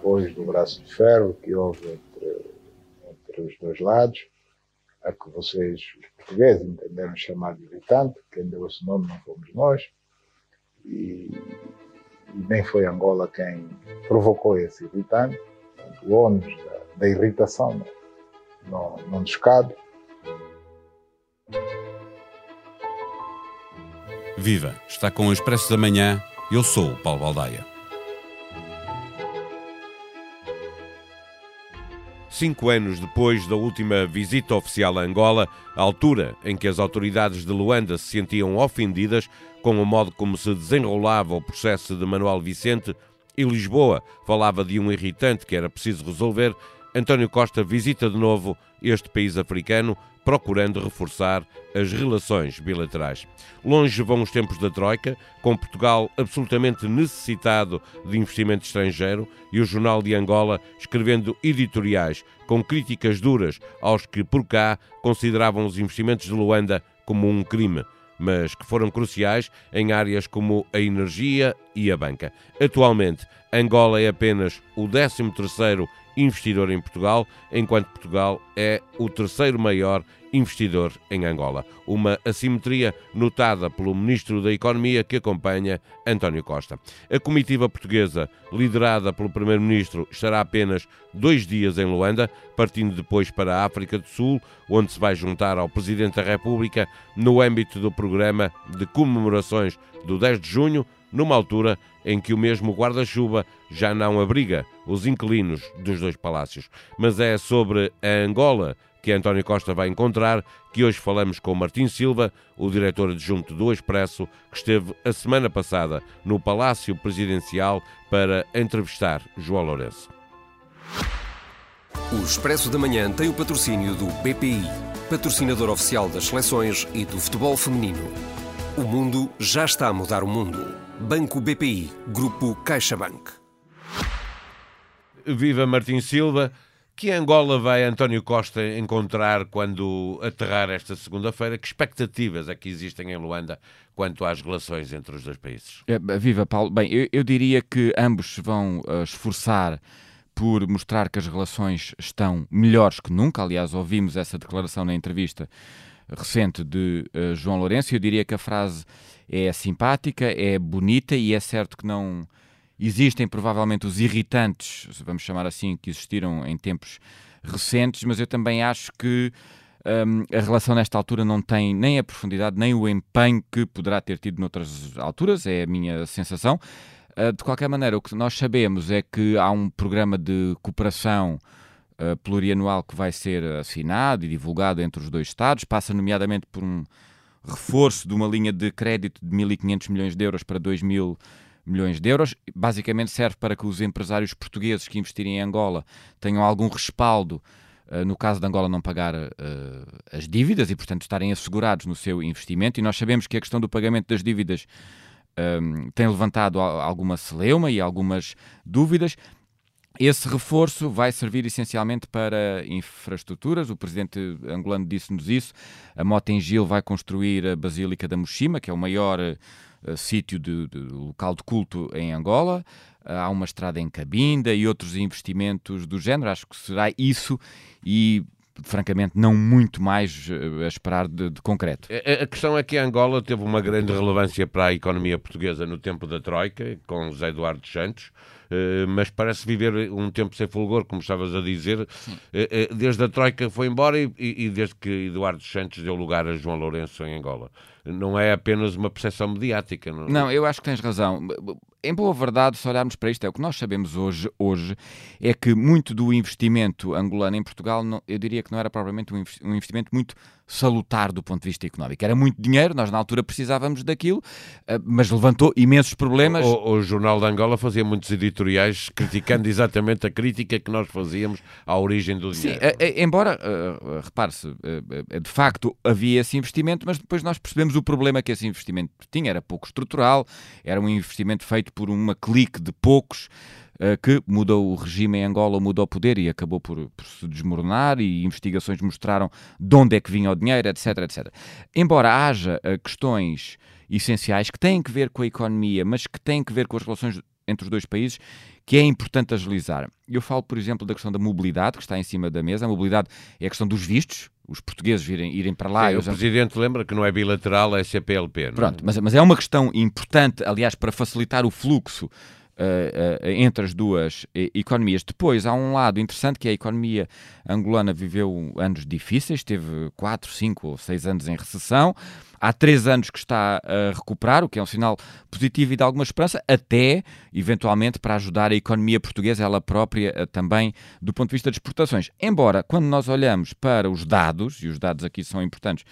depois do braço de ferro que houve entre, entre os dois lados, a que vocês, os portugueses, entenderam chamar de irritante, quem deu esse nome não fomos nós, e, e nem foi Angola quem provocou esse irritante, o ônus da, da irritação não, não. Viva! Está com o Expresso da Manhã. Eu sou o Paulo Baldaia. Cinco anos depois da última visita oficial a Angola, a altura em que as autoridades de Luanda se sentiam ofendidas com o modo como se desenrolava o processo de Manuel Vicente, e Lisboa falava de um irritante que era preciso resolver, António Costa visita de novo este país africano procurando reforçar as relações bilaterais. Longe vão os tempos da Troika, com Portugal absolutamente necessitado de investimento estrangeiro e o Jornal de Angola escrevendo editoriais com críticas duras aos que por cá consideravam os investimentos de Luanda como um crime mas que foram cruciais em áreas como a energia e a banca. Atualmente, Angola é apenas o 13º investidor em Portugal, enquanto Portugal é o terceiro maior investidor em Angola. Uma assimetria notada pelo Ministro da Economia que acompanha António Costa. A comitiva portuguesa, liderada pelo Primeiro-Ministro, estará apenas dois dias em Luanda, partindo depois para a África do Sul, onde se vai juntar ao Presidente da República no âmbito do programa de comemorações do 10 de junho, numa altura em que o mesmo guarda-chuva já não abriga os inquilinos dos dois palácios. Mas é sobre a Angola que António Costa vai encontrar que hoje falamos com Martim Silva, o diretor adjunto do Expresso, que esteve a semana passada no Palácio Presidencial para entrevistar João Lourenço. O Expresso da Manhã tem o patrocínio do BPI, patrocinador oficial das seleções e do futebol feminino. O mundo já está a mudar o mundo. Banco BPI, Grupo CaixaBank. Viva Martim Silva. Que Angola vai António Costa encontrar quando aterrar esta segunda-feira? Que expectativas é que existem em Luanda quanto às relações entre os dois países? É, viva Paulo. Bem, eu, eu, diria que ambos vão uh, esforçar por mostrar que as relações estão melhores que nunca. Aliás, ouvimos essa declaração na entrevista recente de uh, João Lourenço. Eu diria que a frase é simpática, é bonita e é certo que não existem provavelmente os irritantes, vamos chamar assim, que existiram em tempos recentes, mas eu também acho que um, a relação nesta altura não tem nem a profundidade nem o empenho que poderá ter tido noutras alturas, é a minha sensação. Uh, de qualquer maneira, o que nós sabemos é que há um programa de cooperação uh, plurianual que vai ser assinado e divulgado entre os dois Estados, passa nomeadamente por um reforço de uma linha de crédito de 1.500 milhões de euros para 2.000 milhões de euros. Basicamente serve para que os empresários portugueses que investirem em Angola tenham algum respaldo uh, no caso de Angola não pagar uh, as dívidas e, portanto, estarem assegurados no seu investimento. E nós sabemos que a questão do pagamento das dívidas um, ehm, tem levantado alguma celeuma e algumas dúvidas. Esse reforço vai servir essencialmente para infraestruturas. O presidente angolano disse-nos isso. A Motengil vai construir a Basílica da Moshima, que é o maior uh, sítio de, de, local de culto em Angola. Uh, há uma estrada em Cabinda e outros investimentos do género. Acho que será isso e francamente, não muito mais uh, a esperar de, de, concreto. A, a, questão é que a Angola teve uma grande relevância para a economia portuguesa no tempo da Troika, com José Eduardo Santos. Eh, mas parece viver um tempo sem fulgor, como estavas a dizer. Eh, eh, desde a Troika foi embora e, e, desde que Eduardo Santos deu lugar a João Lourenço em Angola. Não é apenas uma percepção mediática. Não, não eu acho que tens razão em boa verdade, se olharmos para isto, é o que nós sabemos hoje, hoje é que muito do investimento angolano em Portugal, eu diria que não era propriamente um investimento muito salutar do ponto de vista económico. Era muito dinheiro, nós na altura precisávamos daquilo, eh, mas levantou imensos problemas. O, o Jornal de Angola fazia muitos editoriais criticando exatamente a crítica que nós fazíamos à origem do dinheiro. Sim, eh, embora, uh, repare-se, de facto havia esse investimento, mas depois nós percebemos o problema que esse investimento tinha. Era pouco estrutural, era um investimento feito por uma clique de poucos que mudou o regime em Angola, mudou o poder e acabou por, por, se desmoronar e investigações mostraram de onde é que vinha o dinheiro, etc, etc. Embora haja uh, questões essenciais que têm que ver com a economia, mas que têm que ver com as relações entre os dois países, que é importante agilizar. Eu falo, por exemplo, da questão da mobilidade, que está em cima da mesa. A mobilidade é a questão dos vistos, os portugueses irem, irem para lá. Sim, o Presidente lembra que não é bilateral, é CPLP. Não? É? Pronto, mas, mas é uma questão importante, aliás, para facilitar o fluxo uh, entre as duas economias. Depois, há um lado interessante que é a economia angolana viveu anos difíceis, teve 4, 5 ou 6 anos em recessão. Há três anos que está a recuperar, o que é um sinal positivo e de alguma esperança, até, eventualmente, para ajudar a economia portuguesa, ela própria, também do ponto de vista de exportações. Embora, quando nós olhamos para os dados, e os dados aqui são importantes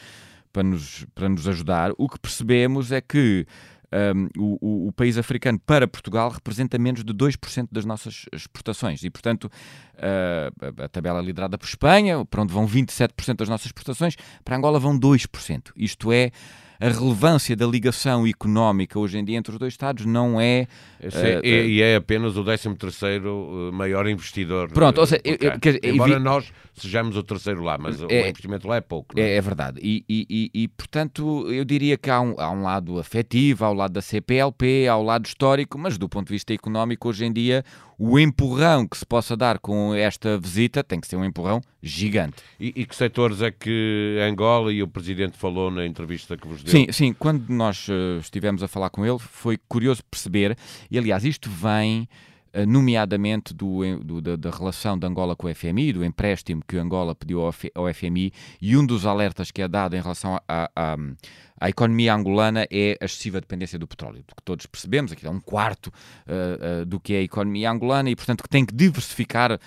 para nos, para nos ajudar, o que percebemos é que um, o, o, país africano para Portugal representa menos de 2% das nossas exportações e, portanto, uh, a tabela liderada por Espanha, para onde vão 27% das nossas exportações, para Angola vão 2%. Isto é a relevância da ligação económica hoje em dia entre os dois Estados não é. Uh, e é apenas o 13 uh, maior investidor. Pronto, ou seja, eu, eu, quer, embora vi... nós sejamos o terceiro lá, mas é, o investimento lá é pouco. É? é? É, verdade. E, e, e, portanto, eu diria que há um, há um lado afetivo, ao lado da CPLP, ao lado histórico, mas do ponto de vista económico, hoje em dia, o empurrão que se possa dar com esta visita tem que ser um empurrão gigante. E, e que setores é que Angola e o Presidente falou na entrevista que vos Sim, sim. Quando nós uh, estivemos a falar com ele, foi curioso perceber, e aliás, isto vem eh, nomeadamente do, do, da, da, relação de Angola com o FMI, do empréstimo que Angola pediu ao, FMI, e um dos alertas que é dado em relação à economia angolana é a excessiva dependência do petróleo, do que todos percebemos, aquilo é um quarto uh, uh, do que é a economia angolana e, portanto, que tem que diversificar uh,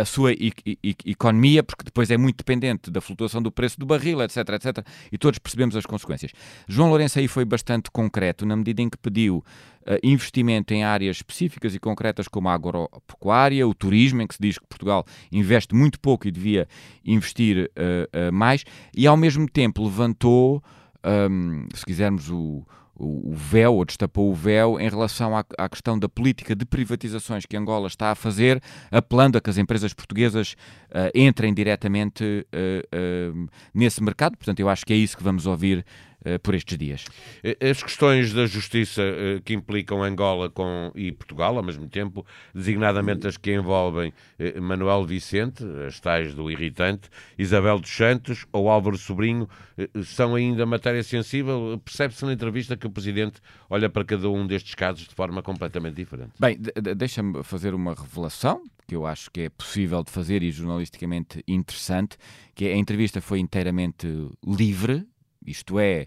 a sua e, e, economia, porque depois é muito dependente da flutuação do preço do barril, etc, etc, e todos percebemos as consequências. João Lourenço aí foi bastante concreto, na medida em que pediu investimento em áreas específicas e concretas como a agropecuária, o turismo, em que se diz que Portugal investe muito pouco e devia investir uh, uh, mais, e ao mesmo tempo levantou, um, se quisermos, o, o, véu, ou destapou o véu, em relação à, à, questão da política de privatizações que Angola está a fazer, apelando a que as empresas portuguesas uh, entrem diretamente uh, uh, nesse mercado. Portanto, eu acho que é isso que vamos ouvir por estes dias. Eh, as questões da justiça eh, que implicam Angola com, e Portugal ao mesmo tempo, designadamente as que envolvem Manuel Vicente, as tais do irritante, Isabel dos Santos ou Álvaro Sobrinho, são ainda matéria sensível? Percebe-se na entrevista que o Presidente olha para cada um destes casos de forma completamente diferente. Bem, deixa-me fazer uma revelação, que eu acho que é possível de fazer e jornalisticamente interessante, que é, a entrevista foi inteiramente livre, isto é,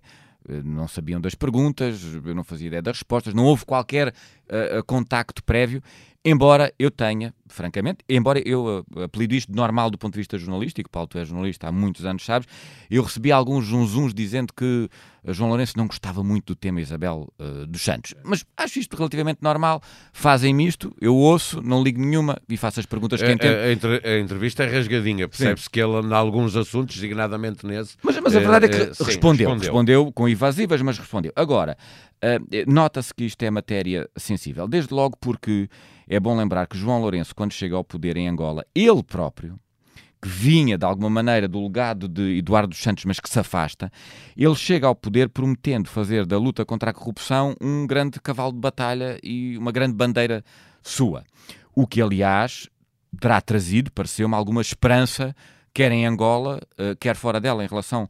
eh, não sabiam das perguntas, eu não fazia ideia das respostas, não houve qualquer uh, contacto prévio Embora eu tenha, francamente, embora eu uh, apelido isto de normal do ponto de vista jornalístico, Paulo, tu és jornalista há muitos anos, sabes, eu recebi alguns zunzuns dizendo que João Lourenço não gostava muito do tema Isabel uh, dos Santos. Mas acho isto relativamente normal. Fazem-me isto, eu ouço, não ligo nenhuma e faço as perguntas que a, entendo. A, a, entrevista é rasgadinha, percebe-se que ele, em alguns assuntos, designadamente nesse. Mas, mas a verdade é que uh, respondeu, respondeu, respondeu com evasivas, mas respondeu. Agora, nota-se que isto é matéria sensível, desde logo porque é bom lembrar que João Lourenço, quando chega ao poder em Angola, ele próprio, que vinha de alguma maneira do legado de Eduardo dos Santos, mas que se afasta, ele chega ao poder prometendo fazer da luta contra a corrupção um grande cavalo de batalha e uma grande bandeira sua. O que, aliás, terá trazido, pareceu-me, alguma esperança, quer em Angola, eh, quer fora dela, em relação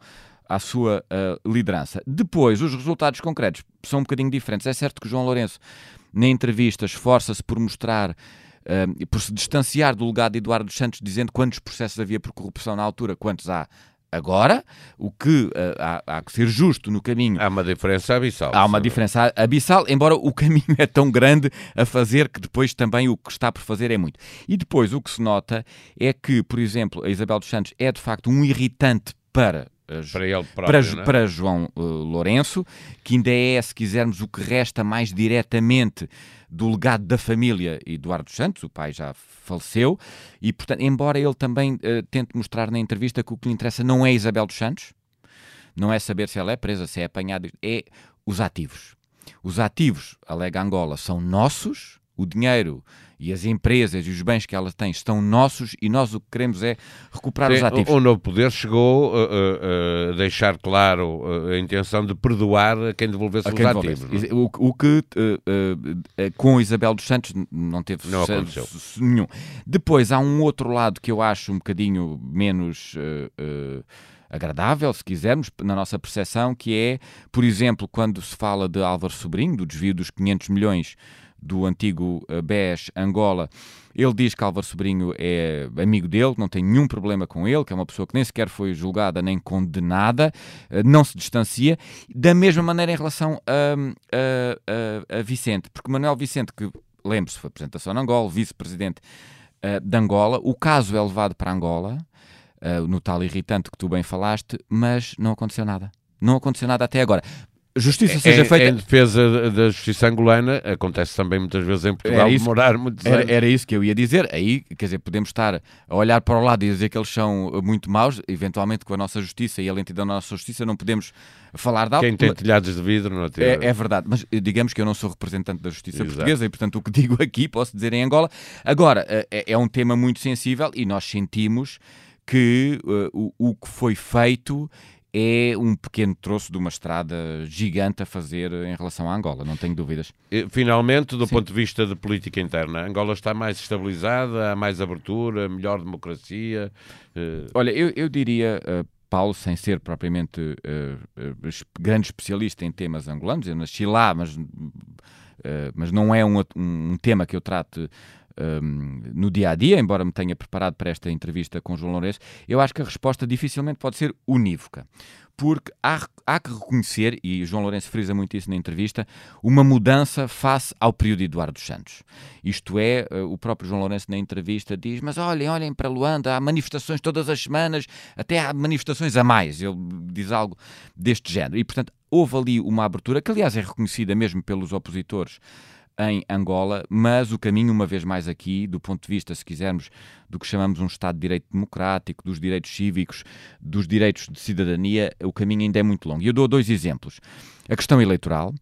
à sua uh, liderança. Depois, os resultados concretos são um bocadinho diferentes. É certo que João Lourenço na entrevista, esforça-se por mostrar, uh, por se distanciar do legado de Eduardo dos Santos, dizendo quantos processos havia por corrupção na altura, quantos há agora, o que uh, há, há, que ser justo no caminho. Há uma diferença abissal. Há uma diferença abissal, embora o caminho é tão grande a fazer que depois também o que está por fazer é muito. E depois o que se nota é que, por exemplo, a Isabel dos Santos é de facto um irritante para para, ele próprio, para, é? para João uh, Lourenço, que ainda é, se quisermos, o que resta mais diretamente do legado da família Eduardo Santos, o pai já faleceu, e portanto, embora ele também uh, tente mostrar na entrevista que o que lhe interessa não é Isabel dos Santos, não é saber se ela é presa, se é apanhada, é os ativos. Os ativos, alega Angola, são nossos, o dinheiro e as empresas e os bens que elas têm estão nossos e nós o que queremos é recuperar Sim, os ativos. O, novo poder chegou a, a, a deixar claro a intenção de perdoar a quem devolvesse A os quem ativos. devolvesse. não é? O, o que eh, eh, com Isabel dos Santos não teve Não sucesso aconteceu. nenhum. Depois há um outro lado que eu acho um bocadinho menos agradável, se quisermos, na nossa percepção, que é, por exemplo, quando se fala de Álvaro Sobrinho, do desvio dos 500 milhões do antigo eh, BES Angola, ele diz que Álvaro Sobrinho é amigo dele, não tem nenhum problema com ele, que é uma pessoa que nem sequer foi julgada nem condenada, eh, não se distancia. Da mesma maneira em relação a, a- a- a Vicente, porque Manuel Vicente, que lembre-se, foi apresentação na Angola, vice-presidente eh, de Angola, o caso é levado para Angola, no tal irritante que tu bem falaste, mas não aconteceu nada. Não aconteceu nada até agora. Justiça seja em, feita. em defesa da- justiça angolana, acontece também muitas vezes em Portugal Era isso- demorar muitos anos. Era, era isso que eu ia dizer. Aí, quer dizer, podemos estar a olhar para o lado e dizer que eles são uh, muito maus, eventualmente com a nossa justiça e a lentidão da nossa justiça não podemos falar de algo. Quem tem telhados de vidro não tem. É, é verdade, mas eh, digamos que eu não sou representante da justiça Exato. portuguesa e, portanto, o que digo aqui posso dizer em Angola. Agora, eh, é, é um tema muito sensível e nós sentimos que eh, o, o que foi feito é um pequeno troço de uma estrada gigante a fazer em relação à Angola, não tenho dúvidas. Finalmente, do Sim. ponto de vista de política interna, Angola está mais estabilizada, há mais abertura, melhor democracia. eh, Olha, eu, eu diria, eh, Paulo, sem ser propriamente es- grande especialista em temas angolanos, eu nasci lá, mas, eh, mas não é um, um tema que eu trate ehm, no dia a dia, embora me tenha preparado para esta entrevista com João Lourenço, eu acho que a resposta dificilmente pode ser unívoca. Porque há, há que reconhecer, e João Lourenço frisa muito isso na entrevista, uma mudança face ao período de Eduardo Santos. Isto é, eh, o próprio João Lourenço na entrevista diz: Mas olhem, olhem para Luanda, há manifestações todas as semanas, até há manifestações a mais. Ele diz algo deste género. E, portanto, houve ali uma abertura, que aliás é reconhecida mesmo pelos opositores em Angola, mas o caminho, uma vez mais aqui, do ponto de vista, se quisermos, do que chamamos um Estado de Direito Democrático, dos direitos cívicos, dos direitos de cidadania, o caminho ainda é muito longo. E eu dou dois exemplos. A questão eleitoral,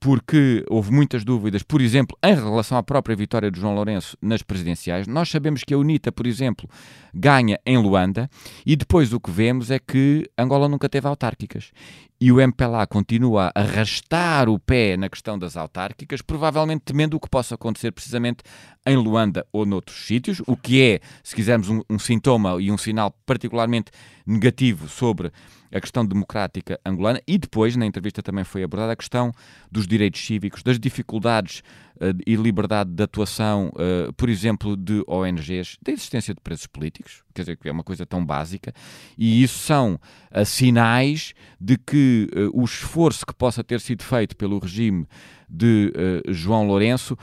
porque houve muitas dúvidas, por exemplo, em relação à própria vitória de João Lourenço nas presidenciais. Nós sabemos que a UNITA, por exemplo, ganha em Luanda e depois o que vemos é que Angola nunca teve autárquicas. E o MPLA continua a arrastar o pé na questão das autárquicas, provavelmente temendo o que possa acontecer precisamente em Luanda ou noutros sítios, o que é, se quisermos, um, um sintoma e um sinal particularmente negativo sobre a questão democrática angolana. E depois, na entrevista também foi abordada a questão dos direitos cívicos, das dificuldades eh, e liberdade de atuação, eh, por exemplo, de ONGs, da existência de presos políticos, quer dizer, que é uma coisa tão básica, e isso são eh, sinais de que eh, o esforço que possa ter sido feito pelo regime de eh, João Lourenço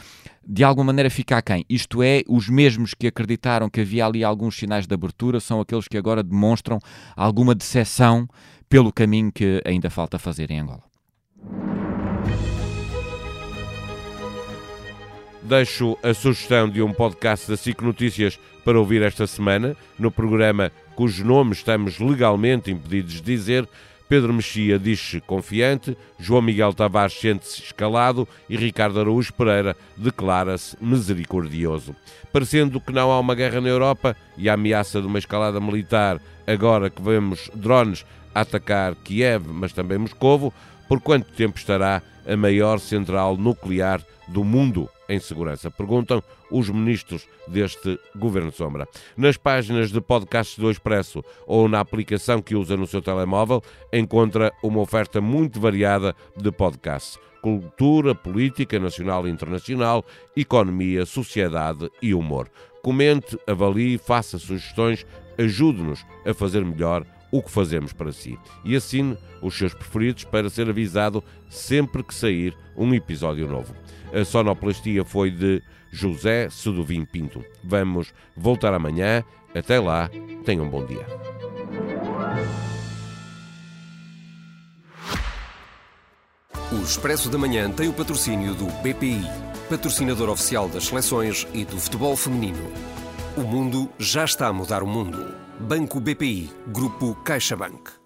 de alguma maneira fica aquém. Isto é, os mesmos que acreditaram que havia ali alguns sinais de abertura são aqueles que agora demonstram alguma decepção pelo caminho que ainda falta fazer em Angola. Deixo a sugestão de um podcast da SIC Notícias para ouvir esta semana, no programa cujo nome estamos legalmente impedidos de dizer. Pedro Mexia diz-se confiante, João Miguel Tavares sente-se escalado e Ricardo Araújo Pereira declara-se misericordioso. Parecendo que não há uma guerra na Europa e a ameaça de uma escalada militar, agora que vemos drones a atacar Kiev, mas também Moscovo, por quanto tempo estará a maior central nuclear do mundo em segurança? Perguntam os ministros deste Governo Sombra. Nas páginas de podcasts do Expresso ou na aplicação que usa no seu telemóvel, encontra uma oferta muito variada de podcasts. Cultura, política nacional e internacional, economia, sociedade e humor. Comente, avalie, faça sugestões, ajude-nos a fazer melhor o que fazemos para si. E assine os seus preferidos para ser avisado sempre que sair um episódio novo. A sonoplastia foi de José Seduvim Pinto. Vamos voltar amanhã. Até lá, tenham um bom dia. O Expresso da Manhã tem o patrocínio do BPI, patrocinador oficial das seleções e do futebol feminino. O mundo já está a mudar o mundo. Banco BPI, Grupo CaixaBank.